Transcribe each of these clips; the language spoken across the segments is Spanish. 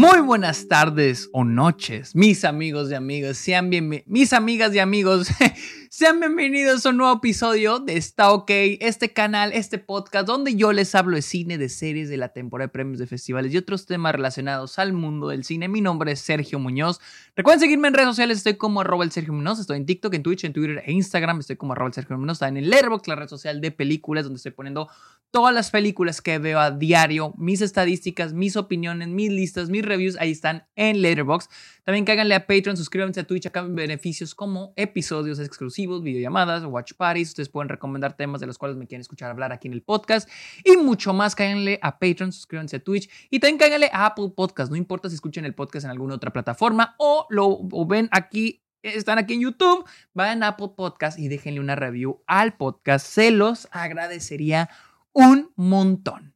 Muy buenas tardes o noches, mis amigos y amigas, sean bienvenidos, mis amigas y amigos, sean bienvenidos a un nuevo episodio de Está OK, este canal, este podcast donde yo les hablo de cine, de series, de la temporada de premios de festivales y otros temas relacionados al mundo del cine. Mi nombre es Sergio Muñoz. Recuerden seguirme en redes sociales, estoy como arroba el Sergio Muñoz, estoy en TikTok, en Twitch, en Twitter e Instagram, estoy como arroba el Sergio Muñoz, está en el Letterboxd, la red social de películas donde estoy poniendo todas las películas que veo a diario, mis estadísticas, mis opiniones, mis listas, mis reviews, ahí están en Letterboxd. También cáganle a Patreon, suscríbanse a Twitch, acá beneficios como episodios exclusivos, videollamadas, watch parties. Ustedes pueden recomendar temas de los cuales me quieren escuchar hablar aquí en el podcast y mucho más. Cáganle a Patreon, suscríbanse a Twitch y también cáganle a Apple Podcast. No importa si escuchan el podcast en alguna otra plataforma o lo ven aquí están aquí en YouTube, vayan a Apple Podcast y déjenle una review al podcast. Se los agradecería un montón.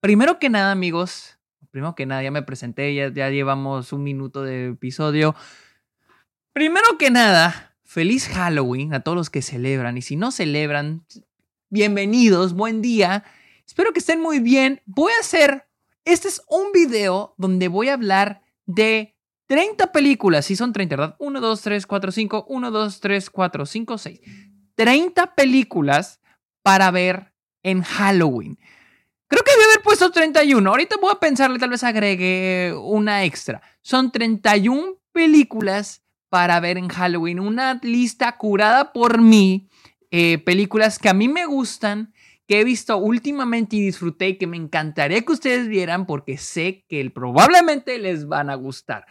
Primero que nada, amigos, primero que nada, ya me presenté, ya, ya llevamos un minuto de episodio. Primero que nada, feliz Halloween a todos los que celebran y si no celebran, bienvenidos, buen día. Espero que estén muy bien. Voy a hacer, este es un video donde voy a hablar de 30 películas, si son 30, ¿verdad? 1, 2, 3, 4, 5, 1, 2, 3, 4, 5, 6. 30 películas para ver en Halloween. Creo que debe haber puesto 31. Ahorita voy a pensarle, tal vez agregue una extra. Son 31 películas para ver en Halloween. Una lista curada por mí. Eh, películas que a mí me gustan, que he visto últimamente y disfruté y que me encantaría que ustedes vieran porque sé que probablemente les van a gustar.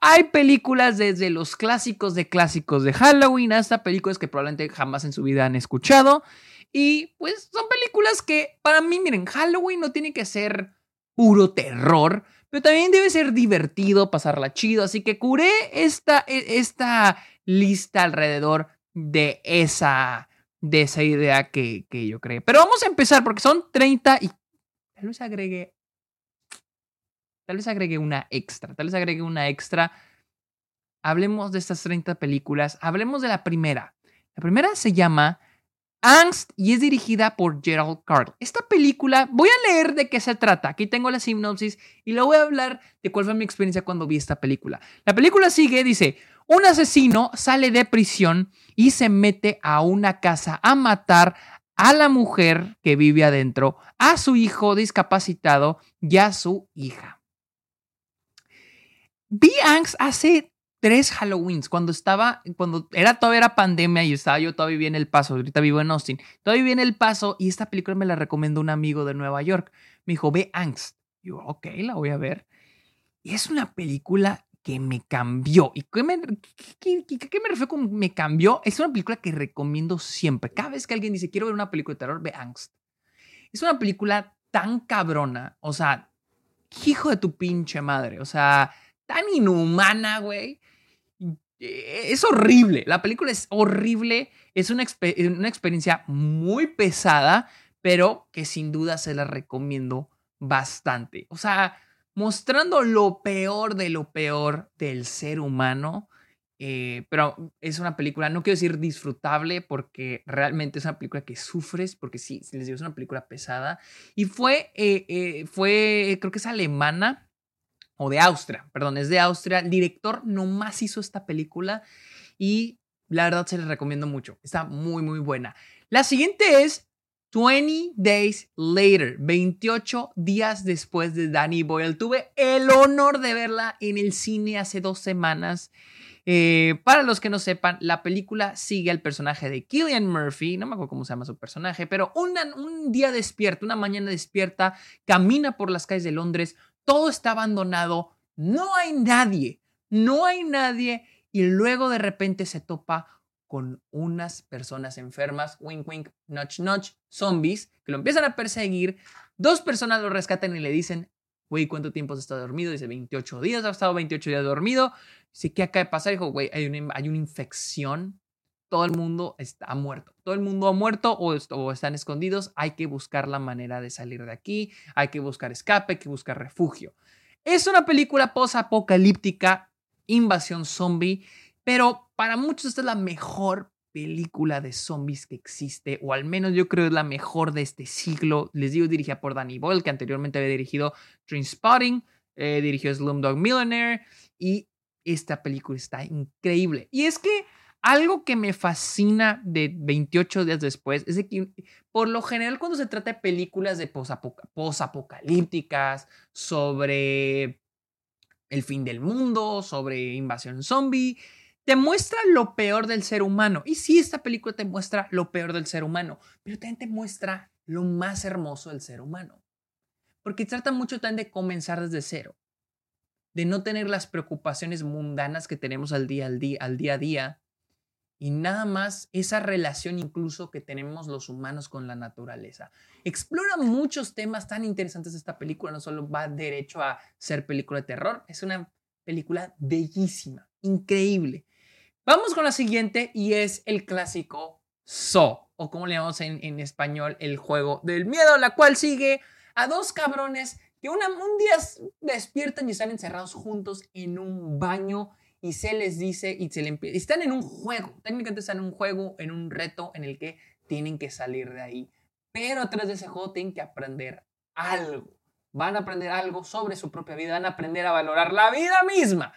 Hay películas desde los clásicos de clásicos de Halloween hasta películas que probablemente jamás en su vida han escuchado. Y pues son películas que para mí, miren, Halloween no tiene que ser puro terror, pero también debe ser divertido, pasarla chido. Así que curé esta, e, esta lista alrededor de esa, de esa idea que, que yo creé. Pero vamos a empezar porque son 30 y tal vez agregue, tal vez agregue una extra, tal vez agregue una extra. Hablemos de estas 30 películas, hablemos de la primera. La primera se llama Angst y es dirigida por Gerald Carl. Esta película, voy a leer de qué se trata. Aquí tengo la sinopsis y le voy a hablar de cuál fue mi experiencia cuando vi esta película. La película sigue, dice, un asesino sale de prisión y se mete a una casa a matar a la mujer que vive adentro, a su hijo discapacitado y a su hija. Vi Angst hace tres Halloweens cuando estaba, cuando era todavía era pandemia y estaba yo todavía en El Paso, ahorita vivo en Austin, todavía vivía en El Paso y esta película me la recomendó un amigo de Nueva York. Me dijo, ve Angst. yo, ok, la voy a ver. Y es una película que me cambió. ¿Y qué me, qué, qué me refiero con me cambió? Es una película que recomiendo siempre. Cada vez que alguien dice, quiero ver una película de terror, ve Angst. Es una película tan cabrona, o sea, hijo de tu pinche madre, o sea, tan inhumana, güey es horrible. La película es horrible. Es una, una, experiencia muy pesada, pero que sin duda se la recomiendo bastante. O sea, mostrando lo peor de lo peor del ser humano. Eh, pero es una película, no quiero decir disfrutable, porque realmente es una película que sufres, porque sí, les digo, es una película pesada. Y fue, eh, fue creo que es alemana o de Austria, perdón, es de Austria. El director nomás hizo esta película y la verdad se les recomiendo mucho. Está muy, muy buena. La siguiente es 20 Days Later, 28 días después de Danny Boyle. Tuve el honor de verla en el cine hace dos semanas. Eh, para los que no sepan, la película sigue al personaje de Killian Murphy, no me acuerdo cómo se llama su personaje, pero un día despierta, una mañana despierta, camina por las calles de Londres, todo está abandonado, no hay nadie, no hay nadie y luego de repente se topa con unas personas enfermas, wink wink, notch notch, zombies, que lo empiezan a perseguir, dos personas lo rescatan y le dicen, güey, ¿cuánto tiempo has estado dormido? Dice, 28 días, ha estado 28 días dormido. Dice, ¿qué acaba de pasar? Dijo, güey, hay una, hay una infección, todo el mundo está muerto. Todo el mundo ha muerto o, están escondidos. Hay que buscar la manera de salir de aquí. Hay que buscar escape, hay que buscar refugio. Es una película post-apocalíptica, invasión zombie, pero para muchos esta es la mejor película de zombies que existe, o al menos yo creo es la mejor de este siglo. Les digo, dirigida por Danny Boyle, que anteriormente había dirigido Trainspotting, eh, dirigió Slumdog Millionaire y esta película está increíble. Y es que algo que me fascina de 28 días después es que por lo general cuando se trata de películas de posapocalípticas, sobre el fin del mundo, sobre invasión zombie, te muestra lo peor del ser humano. Y sí, esta película te muestra lo peor del ser humano, pero también te muestra lo más hermoso del ser humano. Porque trata mucho también de comenzar desde cero, de no tener las preocupaciones mundanas que tenemos al día, al día, al día a día, y nada más esa relación incluso que tenemos los humanos con la naturaleza. Explora muchos temas tan interesantes esta película, no solo va derecho a ser película de terror, es una película bellísima, increíble. Vamos con la siguiente y es el clásico So, o como le llamamos en, en español, el juego del miedo, la cual sigue a dos cabrones que un día despiertan y están encerrados juntos en un baño y se les dice y se le están en un juego, técnicamente están en un juego, en un reto en el que tienen que salir de ahí. Pero atrás de ese juego tienen que aprender algo. Van a aprender algo sobre su propia vida, van a aprender a valorar la vida misma.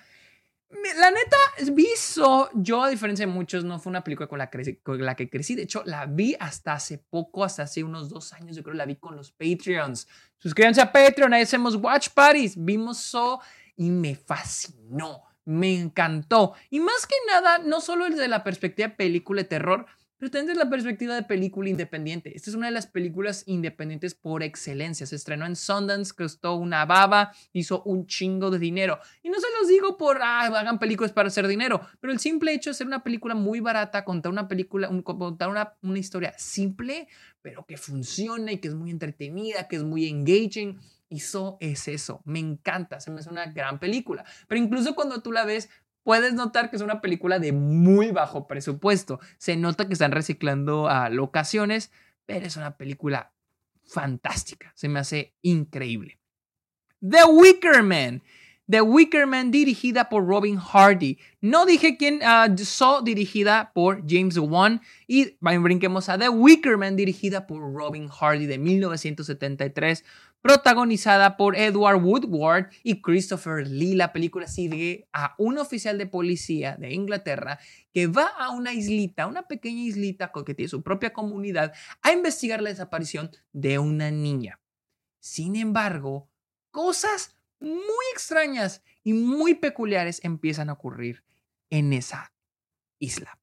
La neta, visto yo, a diferencia de muchos, no fue una película con la, con la, que crecí. De hecho, la vi hasta hace poco, hasta hace unos dos años. Yo creo la vi con los Patreons. Suscríbanse a Patreon, ahí hacemos Watch Parties. Vimos So y me fascinó me encantó. Y más que nada, no solo desde la perspectiva de película de terror, pero también desde la perspectiva de película independiente. Esta es una de las películas independientes por excelencia. Se estrenó en Sundance, costó una baba, hizo un chingo de dinero. Y no se los digo por, ah, hagan películas para hacer dinero, pero el simple hecho de ser una película muy barata, contar una película, contar una, una historia simple, pero que funciona y que es muy entretenida, que es muy engaging hizo es eso. Me encanta, se me hace una gran película. Pero incluso cuando tú la ves, puedes notar que es una película de muy bajo presupuesto. Se nota que están reciclando a locaciones, pero es una película fantástica. Se me hace increíble. The Wicker Man. The Wicker Man dirigida por Robin Hardy. No dije quién, uh, dirigida por James Wan y brinquemos a The Wicker Man dirigida por Robin Hardy de 1973 protagonizada por Edward Woodward y Christopher Lee. La película sigue a un oficial de policía de Inglaterra que va a una islita, una pequeña islita que tiene su propia comunidad, a investigar la desaparición de una niña. Sin embargo, cosas muy extrañas y muy peculiares empiezan a ocurrir en esa isla.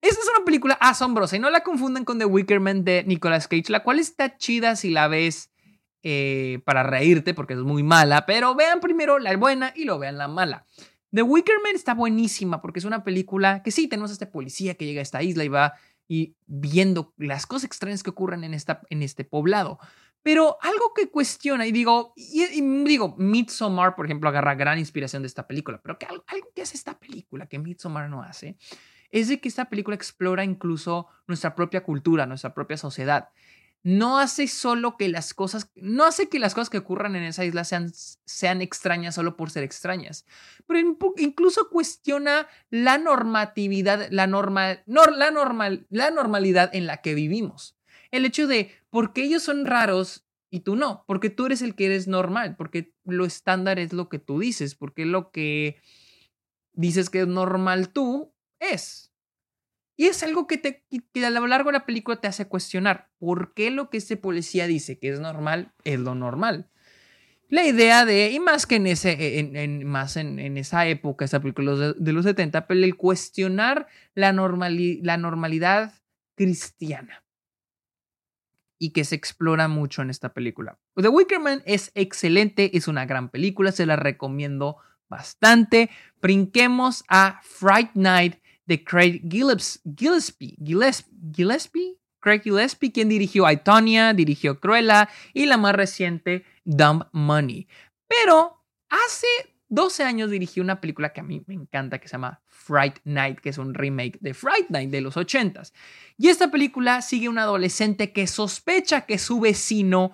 Esta es una película asombrosa y no la confunden con The Wicker Man de Nicolas Cage, la cual está chida si la ves eh, para reírte porque es muy mala, pero vean primero la buena y luego vean la mala. The Wicker Man está buenísima porque es una película que sí, tenemos a este policía que llega a esta isla y va y viendo las cosas extrañas que ocurren en, esta, en este poblado. Pero algo que cuestiona, y digo, y, digo, Midsommar, por ejemplo, agarra gran inspiración de esta película, pero que algo, algo que hace esta película que Midsommar no hace, es de que esta película explora incluso nuestra propia cultura, nuestra propia sociedad no hace solo que las cosas, no hace que las cosas que ocurran en esa isla sean, extrañas solo por ser extrañas, pero incluso cuestiona la normatividad, la, normal, la, normal, la normalidad en la que vivimos. El hecho de, ¿por qué ellos son raros y tú no? Porque tú eres el que eres normal, porque lo estándar es lo que tú dices, porque lo que dices que es normal tú es. Y es algo que, te, a lo largo de la película te hace cuestionar por qué lo que este policía dice que es normal es lo normal. La idea de, y más que en, ese, en, más en, esa época, esa película de, los 70, pero el cuestionar la, la normalidad cristiana y que se explora mucho en esta película. The Wicker Man es excelente, es una gran película, se la recomiendo bastante. Brinquemos a Fright Night de Craig Gillespie, Gillespie, Craig Gillespie, quien dirigió Aitonia, dirigió Cruella y la más reciente Dumb Money. Pero hace 12 años dirigió una película que a mí me encanta que se llama Fright Night, que es un remake de Fright Night de los 80s. Y esta película sigue a un adolescente que sospecha que su vecino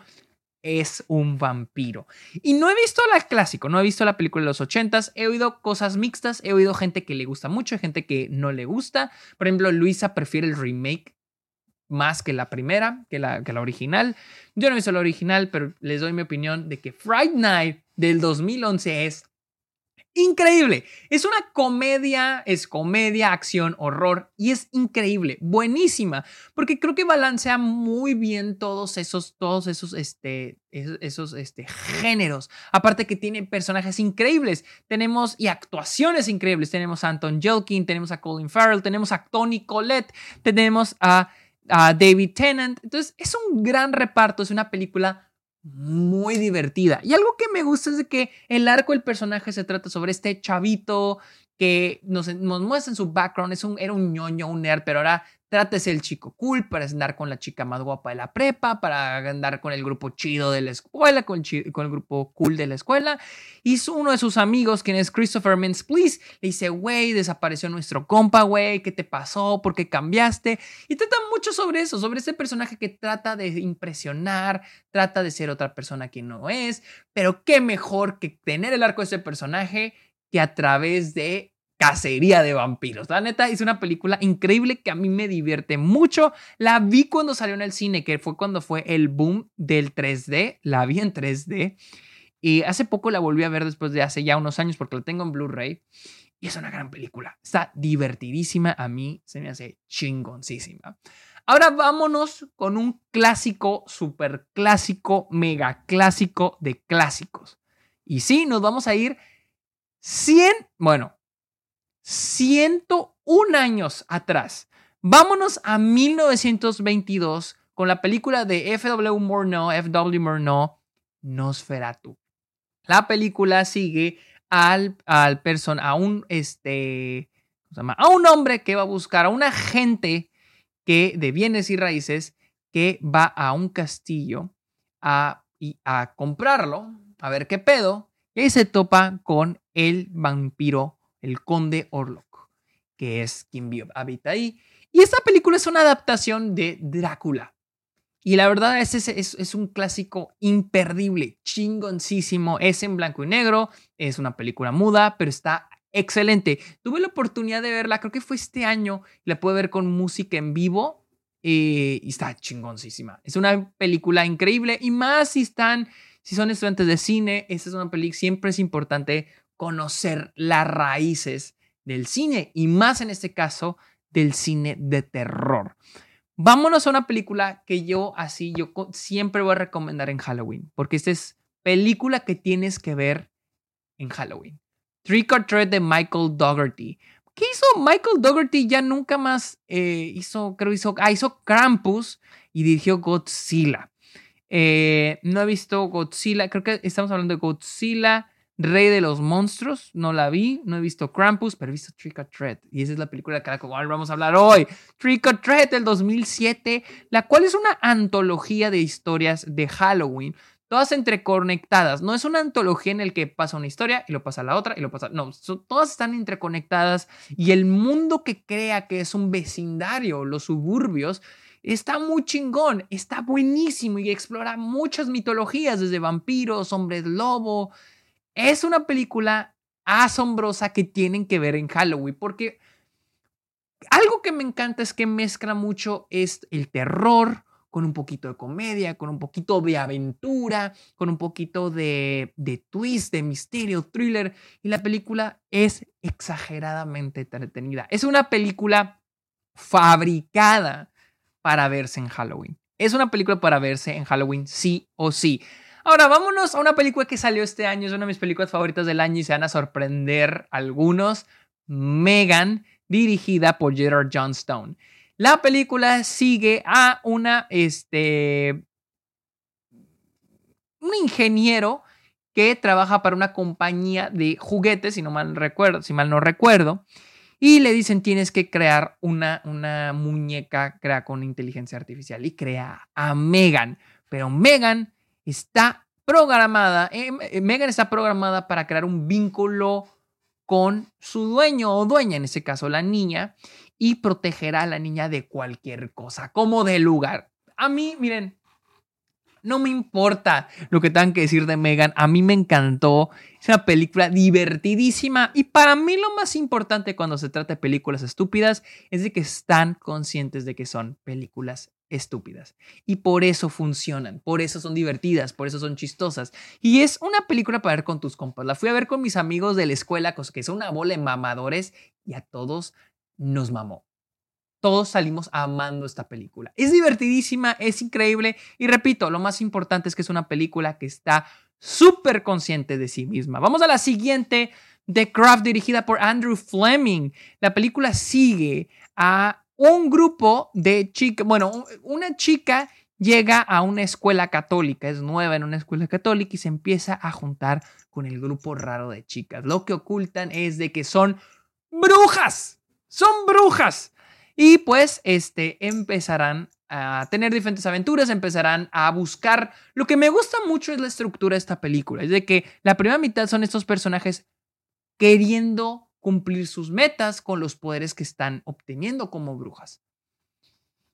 es un vampiro. Y no he visto la clásico, no he visto la película de los ochentas, he oído cosas mixtas, he oído gente que le gusta mucho, gente que no le gusta. Por ejemplo, Luisa prefiere el remake más que la primera, que la, que la original. Yo no he visto la original, pero les doy mi opinión de que Fright Night del 2011 es increíble. Es una comedia, es comedia, acción, horror y es increíble, buenísima, porque creo que balancea muy bien todos esos, todos esos, este, esos, este, géneros. Aparte que tiene personajes increíbles, tenemos y actuaciones increíbles. Tenemos a Anton Jelkin, tenemos a Colin Farrell, tenemos a Tony Collette, tenemos a, a David Tennant. Entonces es un gran reparto, es una película muy divertida. Y algo que me gusta es que el arco del personaje se trata sobre este chavito que nos, nos muestra en su background, es un, era un ñoño, un nerd, pero ahora trata el chico cool para andar con la chica más guapa de la prepa, para andar con el grupo chido de la escuela, con el, con el grupo cool de la escuela. Y uno de sus amigos, quien es Christopher Mintz Please, le dice, güey, desapareció nuestro compa, güey, ¿qué te pasó? ¿Por qué cambiaste? Y trata mucho sobre eso, sobre ese personaje que trata de impresionar, trata de ser otra persona que no es, pero qué mejor que tener el arco de ese personaje que a través de cacería de vampiros. La neta, es una película increíble que a mí me divierte mucho. La vi cuando salió en el cine, que fue cuando fue el boom del 3D. La vi en 3D. Y hace poco la volví a ver después de hace ya unos años porque la tengo en Blu-ray. Y es una gran película. Está divertidísima. A mí se me hace chingoncísima. Ahora vámonos con un clásico, super clásico, mega clásico de clásicos. Y sí, nos vamos a ir 100, bueno, 101 años atrás. Vámonos a 1922 con la película de F.W. Murnau, F.W. Murnau, Nosferatu. La película sigue al, al person, a un este, a un hombre que va a buscar a un agente que de bienes y raíces que va a un castillo a, a comprarlo, a ver qué pedo, y se topa con el vampiro el conde Orlok, que es quien habita ahí. Y esta película es una adaptación de Drácula. Y la verdad es, es, es, un clásico imperdible, chingoncísimo. Es en blanco y negro, es una película muda, pero está excelente. Tuve la oportunidad de verla, creo que fue este año, la pude ver con música en vivo eh, y está chingoncísima. Es una película increíble y más si están, si son estudiantes de cine, esta es una película, siempre es importante conocer las raíces del cine y más en este caso del cine de terror. Vámonos a una película que yo así, yo siempre voy a recomendar en Halloween, porque esta es película que tienes que ver en Halloween. Trick or Treat de Michael Dougherty. ¿Qué hizo Michael Dougherty? Ya nunca más eh, hizo, creo hizo, ah, hizo Krampus y dirigió Godzilla. Eh, no he visto Godzilla, creo que estamos hablando de Godzilla, Rey de los Monstruos, no la vi, no he visto Krampus, pero he visto Trick or Treat. Y esa es la película de la vamos a hablar hoy. Trick or Treat del 2007, la cual es una antología de historias de Halloween, todas entreconectadas. No es una antología en la que pasa una historia y lo pasa la otra y lo pasa. No, todas están interconectadas y el mundo que crea que es un vecindario, los suburbios, está muy chingón, está buenísimo y explora muchas mitologías, desde vampiros, hombres lobo, es una película asombrosa que tienen que ver en Halloween porque algo que me encanta es que mezcla mucho es el terror con un poquito de comedia, con un poquito de aventura, con un poquito de, de twist, de misterio, thriller. Y la película es exageradamente entretenida. Es una película fabricada para verse en Halloween. Es una película para verse en Halloween sí o sí. Ahora, vámonos a una película que salió este año, es una de mis películas favoritas del año y se van a sorprender algunos. Megan, dirigida por Gerard Johnstone. La película sigue a una, este, un ingeniero que trabaja para una compañía de juguetes, si no mal recuerdo, si mal no recuerdo, y le dicen tienes que crear una, una muñeca crea con inteligencia artificial y crea a Megan, pero Megan está programada, eh, eh, Megan está programada para crear un vínculo con su dueño o dueña, en este caso la niña, y protegerá a la niña de cualquier cosa, como de lugar. A mí, miren, no me importa lo que tengan que decir de Megan, a mí me encantó. Es una película divertidísima y para mí lo más importante cuando se trata de películas estúpidas es de que están conscientes de que son películas estúpidas. Y por eso funcionan, por eso son divertidas, por eso son chistosas. Y es una película para ver con tus compas. La fui a ver con mis amigos de la escuela, que son una bola de mamadores, y a todos nos mamó. Todos salimos amando esta película. Es divertidísima, es increíble. Y repito, lo más importante es que es una película que está súper consciente de sí misma. Vamos a la siguiente. The Craft, dirigida por Andrew Fleming. La película sigue a un grupo de chicas, bueno, una chica llega a una escuela católica, es nueva en una escuela católica y se empieza a juntar con el grupo raro de chicas. Lo que ocultan es de que son brujas, son brujas. Y pues este empezarán a tener diferentes aventuras, empezarán a buscar. Lo que me gusta mucho es la estructura de esta película, es de que la primera mitad son estos personajes queriendo cumplir sus metas con los poderes que están obteniendo como brujas.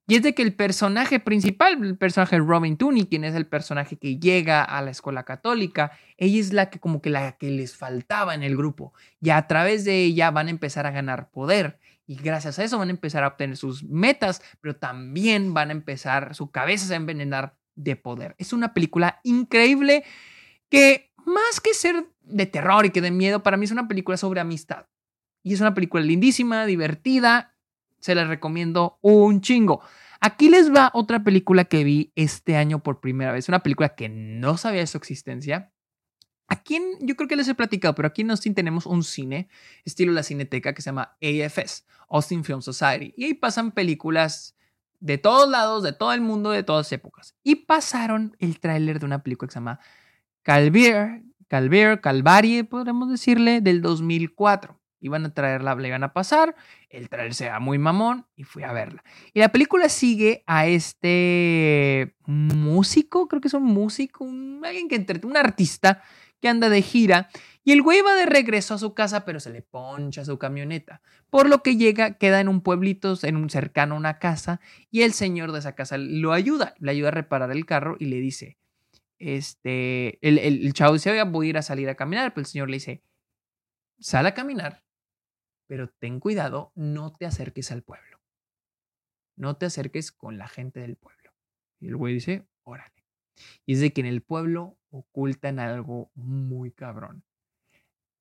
Y es de que el personaje principal, el personaje Robin Tooney, quien es el personaje que llega a la escuela católica, ella es la que como que la que les faltaba en el grupo. Y a través de ella van a empezar a ganar poder. Y gracias a eso van a empezar a obtener sus metas, pero también van a empezar, su cabeza a envenenar de poder. Es una película increíble que más que ser de terror y que de miedo, para mí es una película sobre amistad. Y es una película lindísima, divertida. Se la recomiendo un chingo. Aquí les va otra película que vi este año por primera vez. Una película que no sabía de su existencia. Aquí yo creo que les he platicado, pero aquí en Austin tenemos un cine, estilo la cineteca, que se llama AFS, Austin Film Society. Y ahí pasan películas de todos lados, de todo el mundo, de todas épocas. Y pasaron el tráiler de una película que se llama Calvier, Calvier, Calvarie, podríamos decirle, del 2004 iban a traerla, la iban a pasar, el trailer se muy mamón y fui a verla. Y la película sigue a este músico, creo que es un músico, un, alguien que entre, un artista que anda de gira y el güey va de regreso a su casa, pero se le poncha su camioneta. Por lo que llega, queda en un pueblito, en un cercano a una casa, y el señor de esa casa lo ayuda, le ayuda a reparar el carro y le dice, este, el, el, chavo dice, voy a ir a salir a caminar, pero el señor le dice, sal a caminar pero ten cuidado, no te acerques al pueblo. No te acerques con la gente del pueblo. Y el güey dice, órale. Y es de que en el pueblo ocultan algo muy cabrón.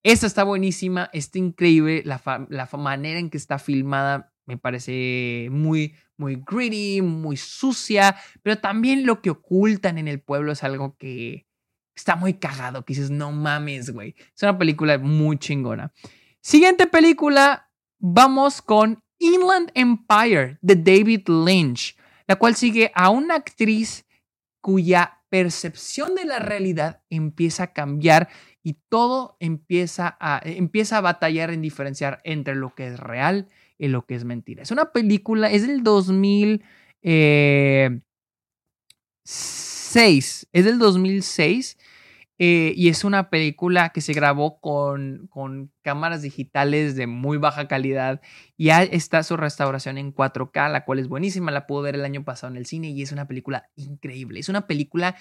Esta está buenísima, está increíble, la, la manera en que está filmada me parece muy, muy gritty, muy sucia, pero también lo que ocultan en el pueblo es algo que está muy cagado, que dices, no mames, güey. Es una película muy chingona. Siguiente película, vamos con Inland Empire de David Lynch, la cual sigue a una actriz cuya percepción de la realidad empieza a cambiar y todo empieza a, empieza a batallar en diferenciar entre lo que es real y lo que es mentira. Es una película, es del 2006, eh, es del 2006 eh, y es una película que se grabó con, con, cámaras digitales de muy baja calidad. Ya está su restauración en 4K, la cual es buenísima. La pude ver el año pasado en el cine y es una película increíble. Es una película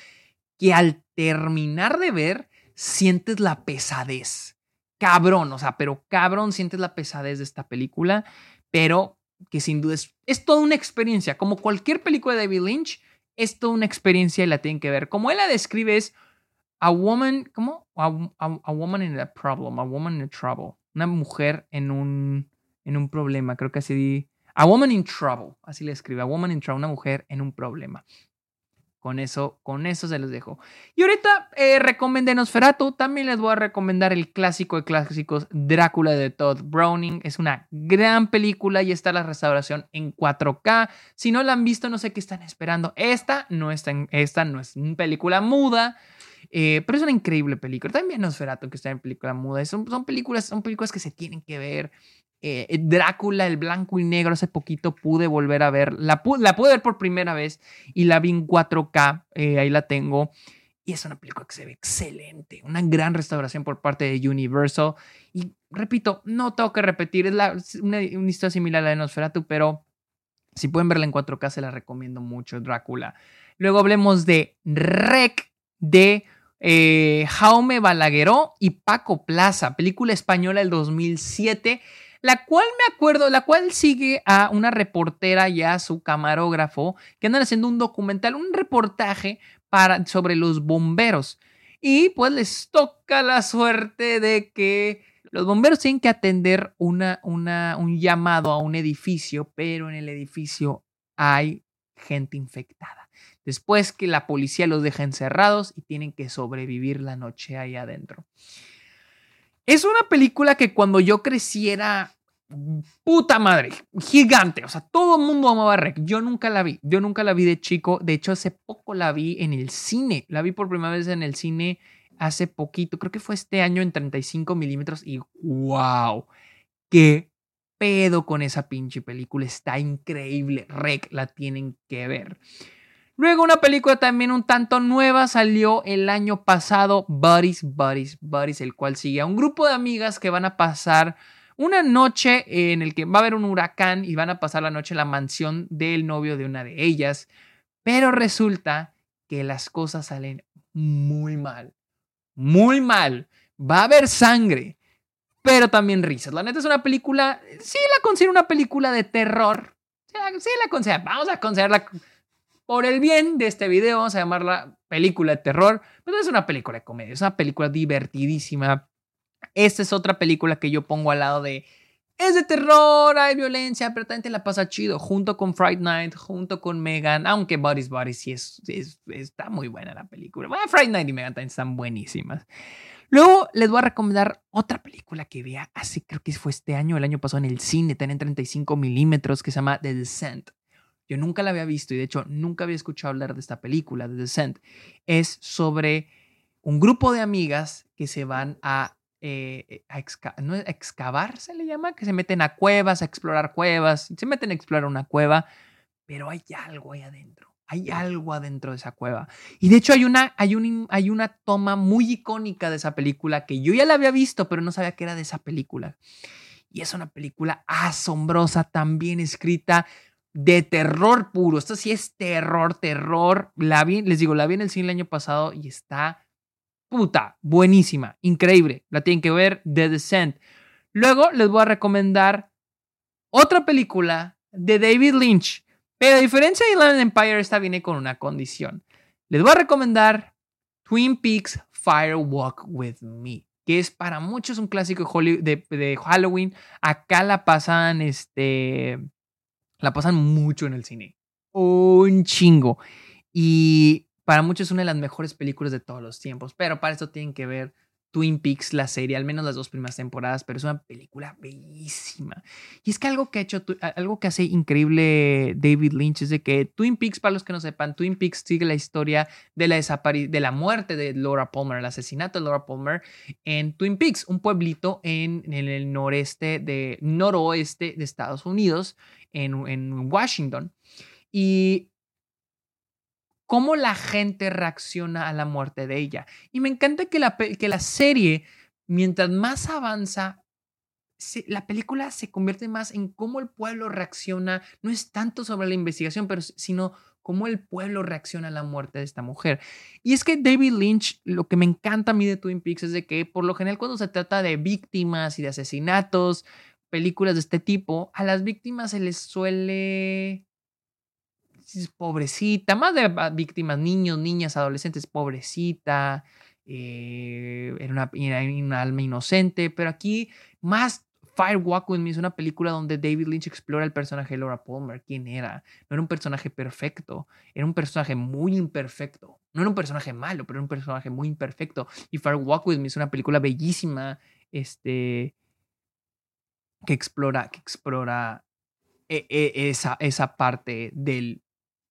que al terminar de ver sientes la pesadez. Cabrón, o sea, pero cabrón sientes la pesadez de esta película, pero que sin duda es, es toda una experiencia. Como cualquier película de David Lynch, es toda una experiencia y la tienen que ver. Como él la describe es a woman, ¿cómo? A, woman in a problem, a woman in trouble. Una mujer en un, en un problema, creo que así. A woman in trouble, así le escribe. A woman in trouble, una mujer en un problema. Con eso, con eso se los dejo. Y ahorita eh, recomendé Nosferatu. También les voy a recomendar el clásico de clásicos Drácula de Todd Browning. Es una gran película y está la restauración en 4K. Si no la han visto, no sé qué están esperando. Esta no, está en, esta no es una película muda. Eh, pero es una increíble película. También Nosferatu, que está en película muda. Son, son, películas, son películas que se tienen que ver. Eh, Drácula, el blanco y negro, hace poquito pude volver a ver. La, la pude ver por primera vez y la vi en 4K. Eh, ahí la tengo. Y es una película que se ve excelente. Una gran restauración por parte de Universal. Y repito, no tengo que repetir. Es una, una historia similar a la de Nosferatu, pero si pueden verla en 4K, se la recomiendo mucho. Drácula. Luego hablemos de Rec de eh, Jaume Balagueró y Paco Plaza, película española del 2007, la cual me acuerdo, la cual sigue a una reportera y a su camarógrafo que andan haciendo un documental, un reportaje para, sobre los bomberos. Y pues les toca la suerte de que los bomberos tienen que atender una, un llamado a un edificio, pero en el edificio hay gente infectada. Después que la policía los deja encerrados y tienen que sobrevivir la noche ahí adentro. Es una película que cuando yo creciera, puta madre, gigante. O sea, todo el mundo amaba Rec. Yo nunca la vi. Yo nunca la vi de chico. De hecho, hace poco la vi en el cine. La vi por primera vez en el cine hace poquito. Creo que fue este año en 35 milímetros. Y wow, qué pedo con esa pinche película. Está increíble. Rec, la tienen que ver. Luego una película también un tanto nueva salió el año pasado, Buddies, Buddies, Buddies, el cual sigue a un grupo de amigas que van a pasar una noche en el que va a haber un huracán y van a pasar la noche en la mansión del novio de una de ellas. Pero resulta que las cosas salen muy mal, muy mal. Va a haber sangre, pero también risas. La neta es una película, sí la considero una película de terror. Sí la considero, vamos a considerarla por el bien de este video, vamos a llamarla película de terror, pero es una película de comedia, es una película divertidísima. Esta es otra película que yo pongo al lado de es de terror, hay violencia, pero también te la pasa chido, junto con Fright Night, junto con Megan, aunque Body's Body sí es, está muy buena la película. Bueno, Fright Night y Megan también están buenísimas. Luego les voy a recomendar otra película que vea hace, creo que fue este año, el año pasado en el cine, tiene 35 milímetros, que se llama The Descent. Yo nunca la había visto y de hecho nunca había escuchado hablar de esta película, The Descent. Es sobre un grupo de amigas que se van a, eh, ¿no? excavar, se le llama, que se meten a cuevas, a explorar cuevas, se meten a explorar una cueva, pero hay algo ahí adentro. Hay algo adentro de esa cueva. Y de hecho hay una, hay, un, hay una toma muy icónica de esa película que yo ya la había visto, pero no sabía que era de esa película. Y es una película asombrosa, también escrita, de terror puro. Esto sí es terror, terror. La vi, les digo, la vi en el cine el año pasado y está puta, buenísima, increíble. La tienen que ver, The Descent. Luego les voy a recomendar otra película de David Lynch. Pero a diferencia de Inland Empire, esta viene con una condición. Les voy a recomendar Twin Peaks Fire Walk With Me, que es para muchos un clásico de, de Halloween. Acá la pasan este, la pasan mucho en el cine. Un chingo. Y para muchos es una de las mejores películas de todos los tiempos. Pero para eso tienen que ver Twin Peaks, la serie, al menos las dos primeras temporadas, pero es una película bellísima. Y es que algo que ha hecho, algo que hace increíble David Lynch es de que Twin Peaks, para los que no sepan, Twin Peaks sigue la historia de la, de la muerte de Laura Palmer, el asesinato de Laura Palmer en Twin Peaks, un pueblito en, en el noreste de, noroeste de Estados Unidos, en, Washington. Y cómo la gente reacciona a la muerte de ella. Y me encanta que la, que la serie, mientras más avanza, la película se convierte más en cómo el pueblo reacciona, no es tanto sobre la investigación, pero sino cómo el pueblo reacciona a la muerte de esta mujer. Y es que David Lynch, lo que me encanta a mí de Twin Peaks es de que por lo general cuando se trata de víctimas y de asesinatos películas de este tipo, a las víctimas se les suele pobrecita, más de víctimas, niños, niñas, adolescentes, pobrecita, eh, era, una, una, alma inocente, pero aquí más Fire Walk With Me es una película donde David Lynch explora el personaje de Laura Palmer, quién era, no era un personaje perfecto, era un personaje muy imperfecto, no era un personaje malo, pero era un personaje muy imperfecto, y Fire Walk With Me es una película bellísima, este, que explora, que explora e, e, esa, esa parte del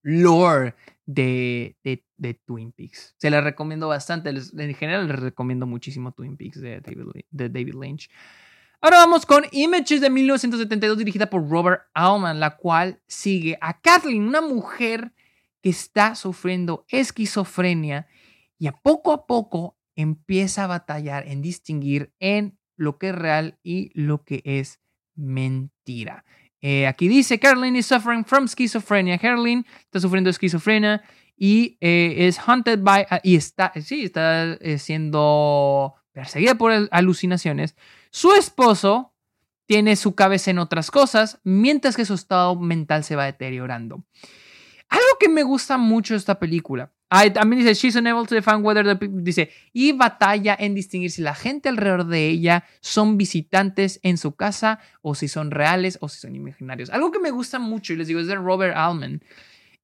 lore de, de, Twin Peaks. Se la recomiendo bastante. En general les recomiendo muchísimo Twin Peaks de David, de David Lynch. Ahora vamos con Images de 1972 dirigida por Robert Altman, la cual sigue a Kathleen, una mujer que está sufriendo esquizofrenia y a poco a poco empieza a batallar en distinguir en lo que es real y lo que es mentira. Eh, aquí dice, Caroline is suffering from schizophrenia. Caroline está sufriendo esquizofrenia y eh, es haunted by, ah, y está, sí, está eh, siendo perseguida por alucinaciones. Su esposo tiene su cabeza en otras cosas, mientras que su estado mental se va deteriorando. Algo que me gusta mucho de esta película. También dice, she's unable to define whether the dice, y batalla en distinguir si la gente alrededor de ella son visitantes en su casa o si son reales o si son imaginarios. Algo que me gusta mucho, y les digo, es de Robert Altman,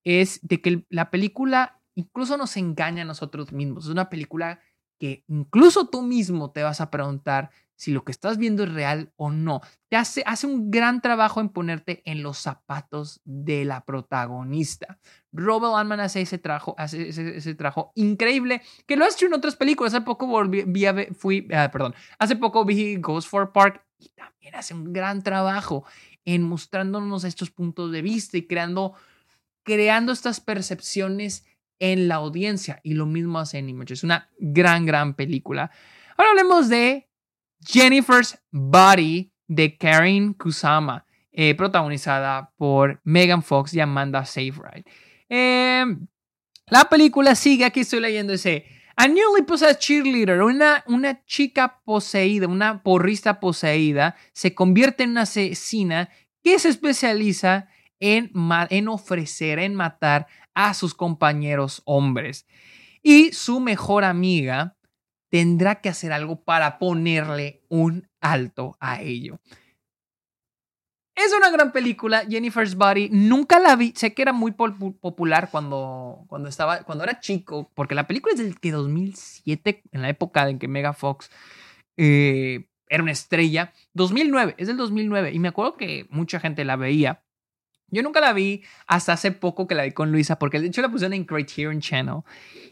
es de que la película incluso nos engaña a nosotros mismos. Es una película que incluso tú mismo te vas a preguntar si lo que estás viendo es real o no. Te hace, hace un gran trabajo en ponerte en los zapatos de la protagonista. Robert Altman hace ese trabajo, hace ese, trabajo increíble que lo ha hecho en otras películas. Hace poco volví, fui, ah, perdón, hace poco vi Ghost for Park y también hace un gran trabajo en mostrándonos estos puntos de vista y creando, creando estas percepciones en la audiencia. Y lo mismo hace Image. Es una gran, gran película. Ahora hablemos de Jennifer's Body de Karen Kusama, eh, protagonizada por Megan Fox y Amanda Seyfried. Em, la película sigue, aquí estoy leyendo ese. A newly possessed cheerleader, una, una chica poseída, una porrista poseída, se convierte en una asesina que se especializa en, en ofrecer, en matar a sus compañeros hombres. Y su mejor amiga tendrá que hacer algo para ponerle un alto a ello. Es una gran película, Jennifer's Body. Nunca la vi, sé que era muy popular cuando, cuando, estaba, cuando era chico, porque la película es del que 2007, en la época en que Mega Fox eh, era una estrella. 2009, es del 2009, y me acuerdo que mucha gente la veía. Yo nunca la vi hasta hace poco que la vi con Luisa, porque de hecho la pusieron en Criterion Channel.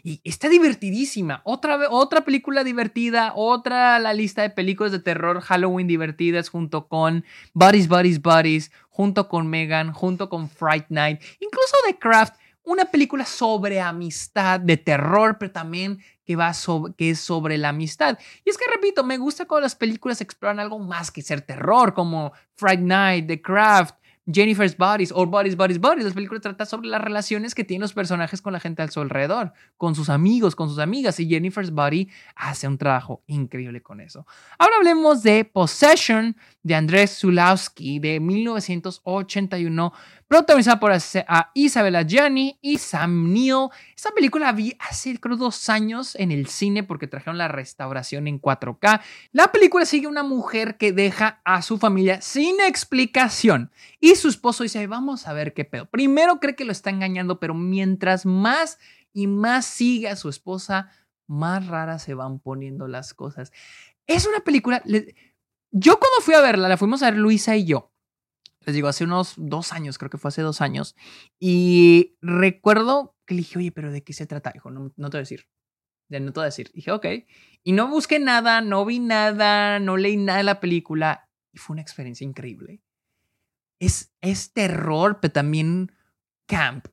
Y está divertidísima. Otra, otra película divertida, otra la lista de películas de terror Halloween divertidas junto con Buddies, Buddies, Buddies, junto con Megan, junto con Fright Night, incluso The Craft. Una película sobre amistad, de terror, pero también que, va sobre, que es sobre la amistad. Y es que, repito, me gusta cuando las películas exploran algo más que ser terror, como Fright Night, The Craft, Jennifer's Bodies o Bodies, Bodies, Bodies. La película trata sobre las relaciones que tienen los personajes con la gente a su alrededor, con sus amigos, con sus amigas. Y Jennifer's Body hace un trabajo increíble con eso. Ahora hablemos de Possession de Andrés Zulawski de 1981 protagonizada por Isabella Gianni y Sam Neill. Esta película vi hace creo dos años en el cine porque trajeron la restauración en 4K. La película sigue una mujer que deja a su familia sin explicación y su esposo dice, vamos a ver qué pedo. Primero cree que lo está engañando, pero mientras más y más sigue a su esposa, más raras se van poniendo las cosas. Es una película... Yo cuando fui a verla, la fuimos a ver Luisa y yo les digo, hace unos dos años, creo que fue hace dos años. Y recuerdo que le dije, oye, pero ¿de qué se trata? Dijo, no, no te voy a decir. Ya no te voy a decir. Dije, ok. Y no busqué nada, no vi nada, no leí nada de la película. Y fue una experiencia increíble. Es, es terror, pero también camp.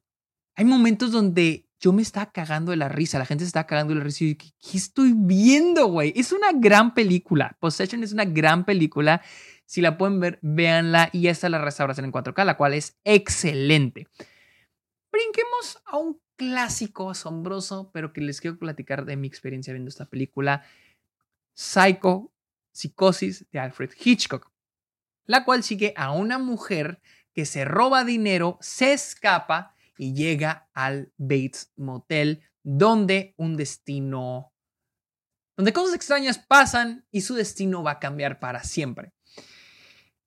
Hay momentos donde yo me estaba cagando de la risa, la gente se está cagando de la risa y ¿qué, qué estoy viendo, güey? Es una gran película. Possession es una gran película si la pueden ver, véanla y esta es la restauración en 4K, la cual es excelente. Brinquemos a un clásico asombroso, pero que les quiero platicar de mi experiencia viendo esta película, Psycho, Psicosis de Alfred Hitchcock, la cual sigue a una mujer que se roba dinero, se escapa y llega al Bates Motel, donde un destino, donde cosas extrañas pasan y su destino va a cambiar para siempre.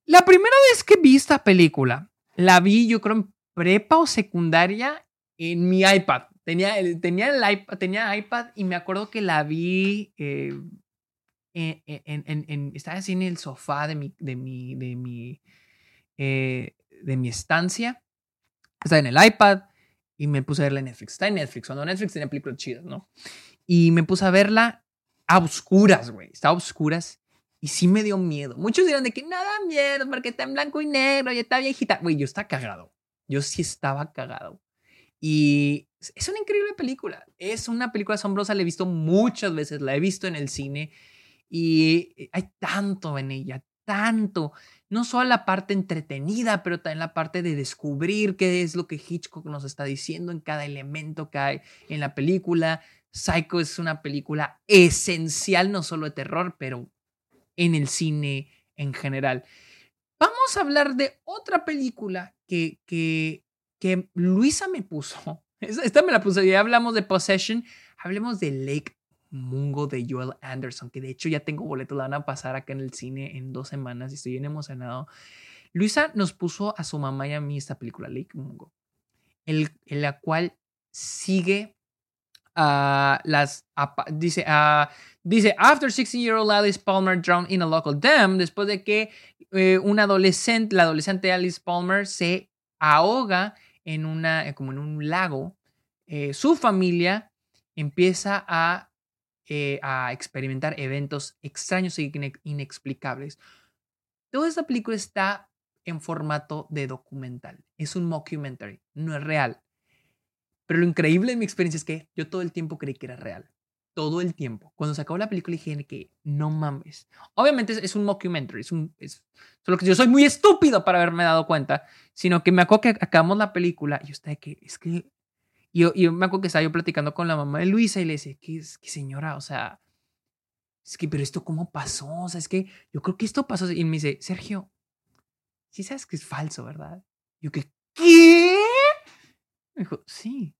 La primera vez que vi esta película, la vi yo creo en prepa o secundaria en mi iPad. Tenía, tenía, el iPad, tenía iPad y me acuerdo que la vi eh, en, en, en, estaba así en el sofá de mi, de mi, de mi, eh, de mi estancia. Estaba en el iPad y me puse a verla en Netflix. Está en Netflix, cuando Netflix tenía películas chidas, ¿no? Y me puse a verla a oscuras, güey. Está a oscuras. Y sí me dio miedo. Muchos dirán de que nada miedo porque está en blanco y negro y está viejita. Güey, yo estaba cagado. Yo sí estaba cagado. Y es una increíble película. Es una película asombrosa. La he visto muchas veces. La he visto en el cine. Y hay tanto en ella. Tanto. No solo la parte entretenida, pero también la parte de descubrir qué es lo que Hitchcock nos está diciendo en cada elemento que hay en la película. Psycho es una película esencial, no solo de terror, pero en el cine en general. vamos a hablar de otra película que, que, que Luisa me puso. Esta me la puso, ya hablamos de Possession, hablemos de Lake Mungo de Joel Anderson, que de hecho ya tengo boletos, la van a pasar acá en el cine en dos semanas y estoy bien emocionado. Luisa nos puso a su mamá y a mí esta película, Lake Mungo, en la cual sigue a las. dice, after 16-year-old Alice Palmer drowned in a local dam, después de que eh, un adolescente, la adolescente Alice Palmer se ahoga en una, como en un lago, eh, su familia empieza a eh, a experimentar eventos extraños e inexplicables. Toda esta película está en formato de documental. Es un mockumentary, no es real. Pero lo increíble de mi experiencia es que yo todo el tiempo creí que era real. Todo el tiempo. Cuando se acabó la película dije que no mames. Obviamente es, un mockumentary. Es es, solo que yo soy muy estúpido para haberme dado cuenta. Sino que me acuerdo que acabamos la película y yo estaba que es que y yo, me acuerdo que estaba yo platicando con la mamá de Luisa y le decía, ¿qué, qué señora? O sea, es que, pero esto cómo pasó? O sea, es que yo creo que esto pasó. Y me dice, Sergio, sí sabes que es falso, ¿verdad? yo, ¿qué? ¿Qué? Me dijo, sí.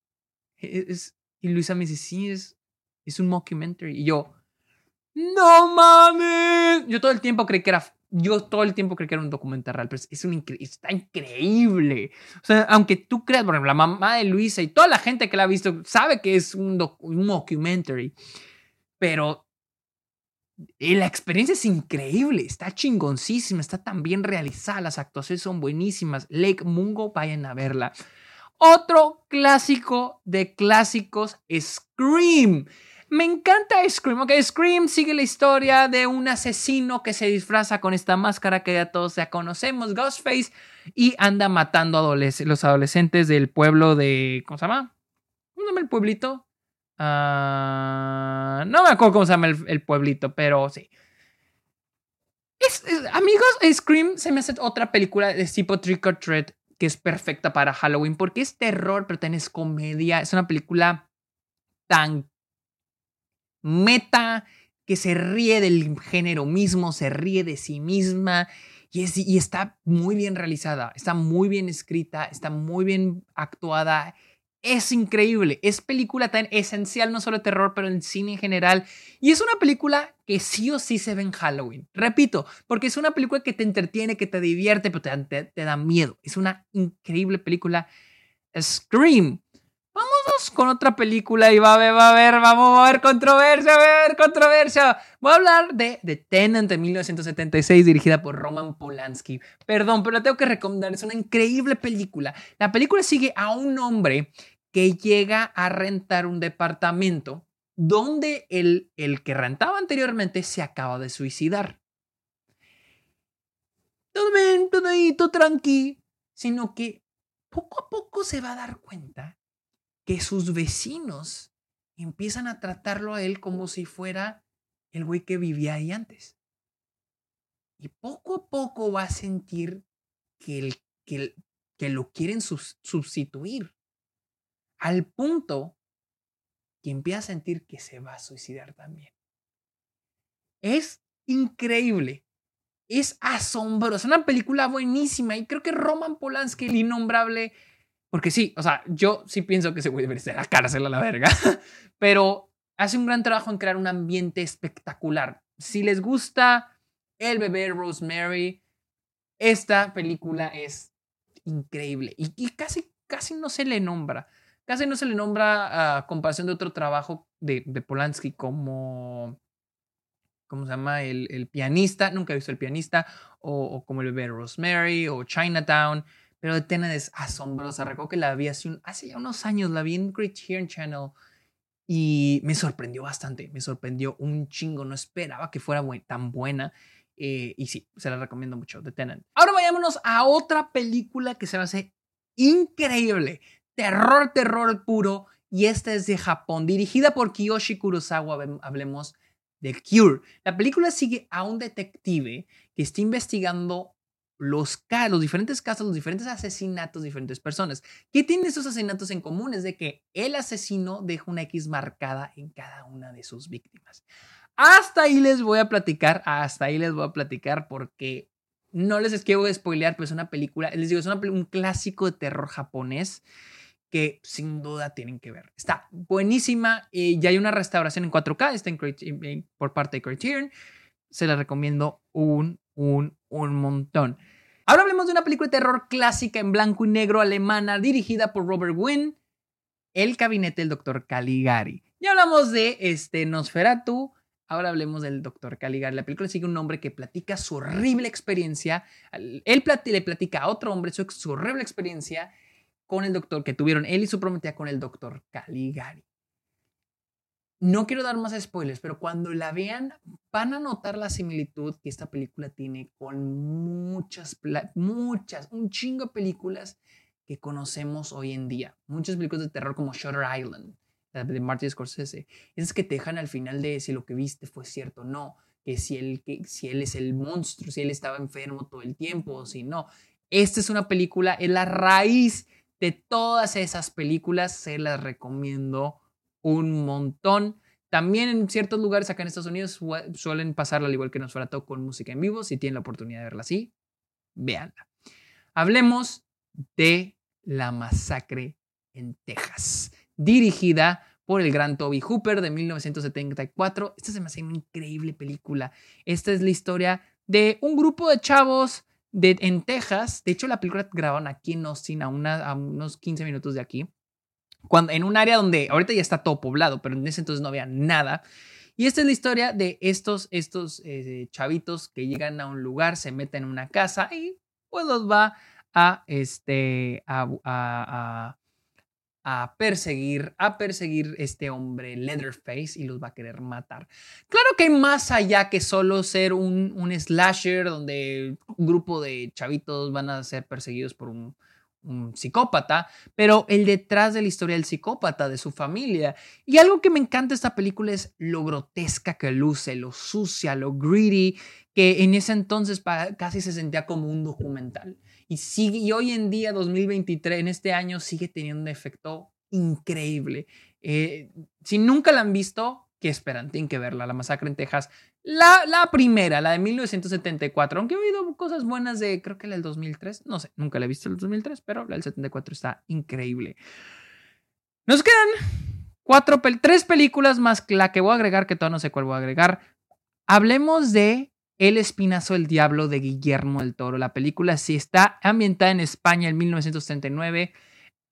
E, es, y Luisa me dice, sí, es, es un mockumentary. Y yo, no mames. Yo todo el tiempo creí que era yo todo el tiempo creí que era un documental real, pero es un está increíble. O sea, aunque tú creas, por ejemplo, la mamá de Luisa y toda la gente que la ha visto sabe que es un, documentary, pero la experiencia es increíble, está chingoncísima, está tan bien realizada, las actuaciones son buenísimas. Lake Mungo, vayan a verla. Otro clásico de clásicos, Scream. Me encanta Scream. Ok, Scream sigue la historia de un asesino que se disfraza con esta máscara que ya todos ya conocemos, Ghostface, y anda matando a los adolescentes del pueblo de. ¿Cómo se llama? ¿Cómo se llama el pueblito? Ah, no me acuerdo cómo se llama el, pueblito, pero sí. amigos, Scream se me hace otra película de tipo Trick or Treat que es perfecta para Halloween porque es terror, pero también es comedia. Es una película tan meta, que se ríe del género mismo, se ríe de sí misma y, y está muy bien realizada, está muy bien escrita, está muy bien actuada. Es increíble, es película tan esencial, no solo de terror, pero en cine en general. Y es una película que sí o sí se ve en Halloween. Repito, porque es una película que te entretiene, que te divierte, pero te, te da miedo. Es una increíble película. Scream Con otra película y va a haber, va a haber, vamos a ver controversia, a ver controversia. Voy a hablar de The Tenant de 1976 dirigida por Roman Polanski. Perdón, pero la tengo que recomendar, es una increíble película. La película sigue a un hombre que llega a rentar un departamento donde el, el que rentaba anteriormente se acaba de suicidar. Todo bien, todo ahí, todo tranqui, sino que poco a poco se va a dar cuenta que sus vecinos empiezan a tratarlo a él como si fuera el güey que vivía ahí antes. Y poco a poco va a sentir que, el, que, que lo quieren sustituir. Al punto que empieza a sentir que se va a suicidar también. Es increíble. Es asombroso. Es una película buenísima. Y creo que Roman Polanski, el innombrable, porque sí, o sea, yo sí pienso que se puede debería la cárcel a la verga, pero hace un gran trabajo en crear un ambiente espectacular. Si les gusta El bebé Rosemary, esta película es increíble y, casi, casi no se le nombra. Casi no se le nombra a comparación de otro trabajo de, Polanski como, ¿cómo se llama? El, pianista, nunca he visto el pianista, o, o como el bebé Rosemary, o Chinatown. Pero de Tenet es asombrosa. Recuerdo que la vi hace, hace ya unos años, la vi en Criterion Channel y me sorprendió bastante. Me sorprendió un chingo. No esperaba que fuera tan buena. Eh, y sí, se la recomiendo mucho, The Tenant. Ahora vayámonos a otra película que se me hace increíble. Terror, terror puro. Y esta es de Japón, dirigida por Kiyoshi Kurosawa. Hablemos de Cure. La película sigue a un detective que está investigando los, los diferentes casos, los diferentes asesinatos diferentes personas. ¿Qué tienen esos asesinatos en común? Es de que el asesino deja una X marcada en cada una de sus víctimas. Hasta ahí les voy a platicar, hasta ahí les voy a platicar porque No les quiero spoilear, pero es una película, les digo, es un clásico de terror japonés que sin duda tienen que ver. Está buenísima y ya hay una restauración en 4K, está en, por parte de Criterion. Se la recomiendo un, un, un montón. Ahora hablemos de una película de terror clásica en blanco y negro alemana dirigida por Robert Wynn, El gabinete del Dr. Caligari. Ya hablamos de este Nosferatu, ahora hablemos del Dr. Caligari. La película sigue un hombre que platica su horrible experiencia. Él le platica a otro hombre su, su horrible experiencia con el doctor que tuvieron él y su prometida con el Dr. Caligari. No quiero dar más spoilers, pero cuando la vean van a notar la similitud que esta película tiene con muchas, muchas, un chingo de películas que conocemos hoy en día. Muchas películas de terror como Shutter Island, de Martin Scorsese. Esas que te dejan al final de si lo que viste fue cierto o no, que si, él, si él es el monstruo, si él estaba enfermo todo el tiempo o si no. Esta es una película, es la raíz de todas esas películas, se las recomiendo un montón. También en ciertos lugares acá en Estados Unidos suelen pasarla al igual que nos todo con música en vivo. Si tienen la oportunidad de verla así, véanla. Hablemos de La Masacre en Texas, dirigida por el gran Toby Hooper de 1974. Esta se me hace una increíble película. Esta es la historia de un grupo de chavos de, en Texas. De hecho, la película grabaron aquí en Austin, a unos 15 minutos de aquí en un área donde ahorita ya está todo poblado, pero en ese entonces no había nada. Y esta es la historia de estos, estos eh, chavitos que llegan a un lugar, se meten en una casa y pues los va a, este, a, a perseguir, a perseguir este hombre Leatherface y los va a querer matar. Claro que hay más allá que solo ser un, un slasher donde un grupo de chavitos van a ser perseguidos por un, un psicópata, pero el detrás de la historia del psicópata, de su familia. Y algo que me encanta de esta película es lo grotesca que luce, lo sucia, lo greedy, que en ese entonces casi se sentía como un documental. Y, sigue, y hoy en día, 2023, en este año, sigue teniendo un efecto increíble. Eh, si nunca la han visto, ¿qué esperan? Tienen que verla, La Masacre en Texas. La, la, primera, la de 1974, aunque he oído cosas buenas de, creo que la del 2003, no sé, nunca la he visto el 2003, pero la del 74 está increíble. Nos quedan cuatro, tres películas más la que voy a agregar, que todavía no sé cuál voy a agregar. Hablemos de El Espinazo del Diablo de Guillermo del Toro. La película sí está ambientada en España en 1939.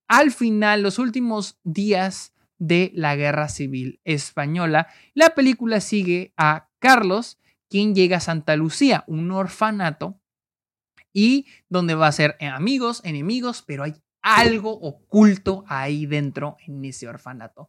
Al final, los últimos días de la Guerra Civil Española. La película sigue a Carlos, quien llega a Santa Lucía, un orfanato, y donde va a ser amigos, enemigos, pero hay algo oculto ahí dentro en ese orfanato.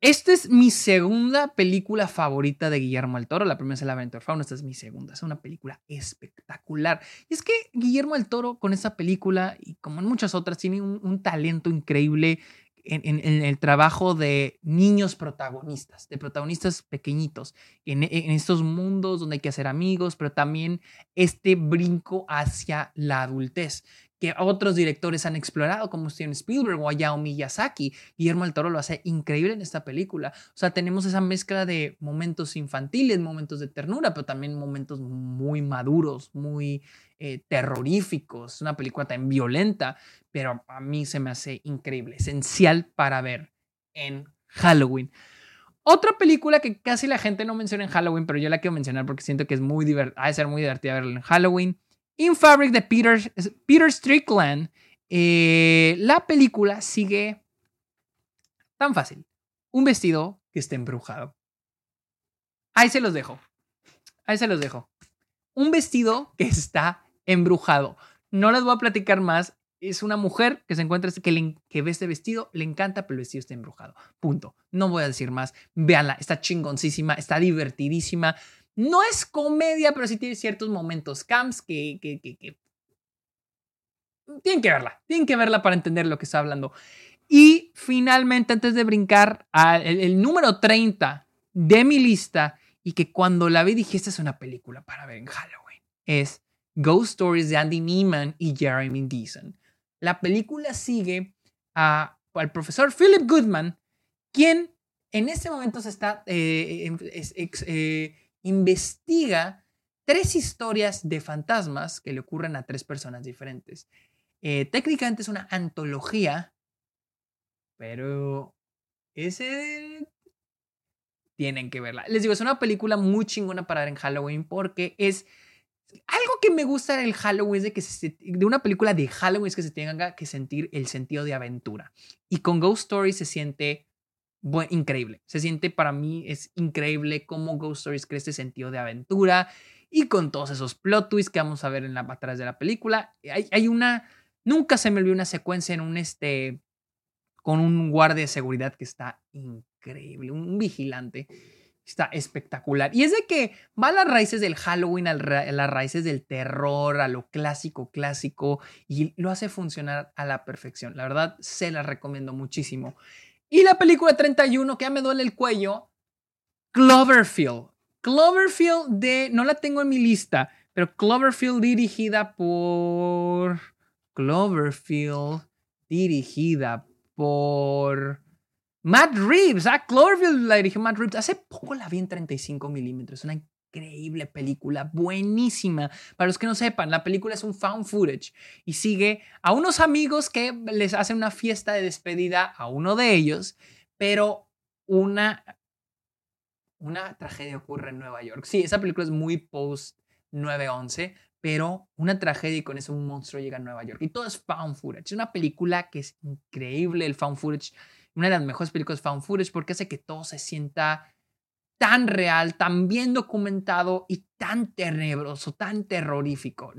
Esta es mi segunda película favorita de Guillermo del Toro. La primera es El Aventor Fauna, esta es mi segunda. Es una película espectacular. Y es que Guillermo del Toro con esa película, y como en muchas otras, tiene un talento increíble en, el trabajo de niños protagonistas, de protagonistas pequeñitos, en, estos mundos donde hay que hacer amigos, pero también este brinco hacia la adultez que otros directores han explorado, como Steven Spielberg o Hayao Miyazaki. Guillermo del Toro lo hace increíble en esta película. O sea, tenemos esa mezcla de momentos infantiles, momentos de ternura, pero también momentos muy maduros, muy eh, terroríficos. Es una película tan violenta, pero a mí se me hace increíble, esencial para ver en Halloween. Otra película que casi la gente no menciona en Halloween, pero yo la quiero mencionar porque siento que es muy divertida, ha de ser muy divertida verla en Halloween In Fabric de Peter, Peter Strickland, eh, la película sigue tan fácil. Un vestido que está embrujado. Ahí se los dejo. Ahí se los dejo. Un vestido que está embrujado. No les voy a platicar más. Es una mujer que se encuentra, que, ve este vestido, le encanta, pero el vestido está embrujado. Punto. No voy a decir más. Véanla, está chingoncísima, está divertidísima. No es comedia, pero sí tiene ciertos momentos camps que, que, que, tienen que verla, tienen que verla para entender lo que está hablando. Y finalmente, antes de brincar al el, número 30 de mi lista, y que cuando la vi dije, esta es una película para ver en Halloween, es Ghost Stories de Andy Neiman y Jeremy Deason. La película sigue al profesor Philip Goodman, quien en este momento se está eh, eh, investiga tres historias de fantasmas que le ocurren a tres personas diferentes. Eh, técnicamente es una antología, pero ese tienen que verla. Les digo, es una película muy chingona para ver en Halloween porque es algo que me gusta del Halloween es de que de una película de Halloween es que se tenga que sentir el sentido de aventura. Y con Ghost Story se siente increíble. Se siente para mí es increíble cómo Ghost Stories crea este sentido de aventura y con todos esos plot twists que vamos a ver en la atrás de la película. Hay, hay una nunca se me olvidó una secuencia en un este con un guardia de seguridad que está increíble, un vigilante Está espectacular. Y es de que va a las raíces del Halloween, a las raíces del terror, a lo clásico, clásico, y lo hace funcionar a la perfección. La verdad, se la recomiendo muchísimo. Y la película 31, que ya me duele el cuello, Cloverfield. Cloverfield de, no la tengo en mi lista, pero Cloverfield dirigida por... Cloverfield dirigida por... Matt Reeves, ah, Cloverfield la dirigió Matt Reeves. Hace poco la vi en 35 milímetros. Una increíble película, buenísima. Para los que no sepan, la película es un found footage y sigue a unos amigos que les hacen una fiesta de despedida a uno de ellos, pero una, una tragedia ocurre en Nueva York. Sí, esa película es muy post 9-11, pero una tragedia y con eso un monstruo llega a Nueva York. Y todo es found footage. Es una película que es increíble, el found footage una de las mejores películas found footage porque hace que todo se sienta tan real, tan bien documentado y tan tenebroso, tan terrorífico.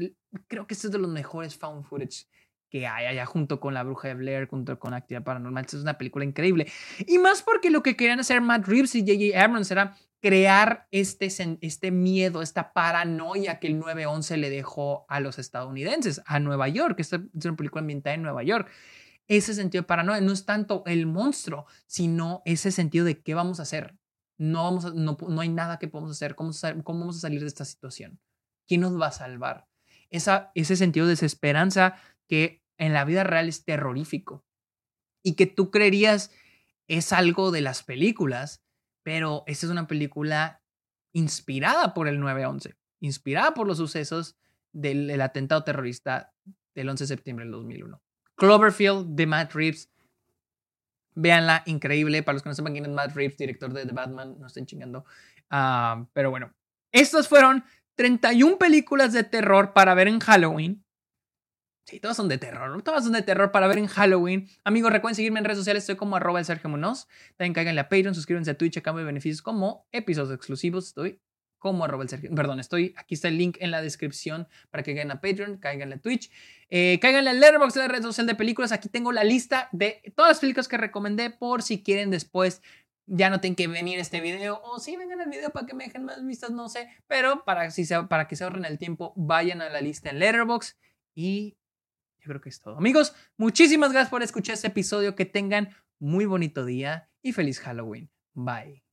Creo que este es de los mejores found footage que hay allá junto con La Bruja de Blair, junto con Actividad Paranormal. es una película increíble. Y más porque lo que querían hacer Matt Reeves y J.J. Abrams era crear este, este miedo, esta paranoia que el 9-11 le dejó a los estadounidenses, a Nueva York. Esta es una película ambientada en Nueva York ese sentido de paranoia. No es tanto el monstruo, sino ese sentido de qué vamos a hacer. No, vamos no, no hay nada que podamos hacer. ¿Cómo, ¿Cómo, vamos a salir de esta situación? ¿Quién nos va a salvar? Esa, ese sentido de desesperanza que en la vida real es terrorífico y que tú creerías es algo de las películas, pero esta es una película inspirada por el 9-11, inspirada por los sucesos del atentado terrorista del 11 de septiembre del 2001. Cloverfield de Matt Reeves. Véanla, increíble. Para los que no sepan quién es Matt Reeves, director de The Batman, no estén chingando. Ah, pero bueno, estas fueron 31 películas de terror para ver en Halloween. Sí, todas son de terror. Todas son de terror para ver en Halloween. Amigos, recuerden seguirme en redes sociales. Estoy como arroba el Sergio Munoz. También cáiganle a Patreon, suscríbanse a Twitch a cambio de beneficios como episodios exclusivos. Estoy como arroba el Sergio. Perdón, estoy, aquí está el link en la descripción para que caigan a Patreon, caigan a Twitch, eh, caigan a Letterboxd, la red social de películas. Aquí tengo la lista de todas las películas que recomendé por si quieren después ya no tienen que venir este video o si sí, vengan al video para que me dejen más vistas, no sé, pero para, si para que se ahorren el tiempo, vayan a la lista en Letterboxd y yo creo que es todo. Amigos, muchísimas gracias por escuchar este episodio, que tengan muy bonito día y feliz Halloween. Bye.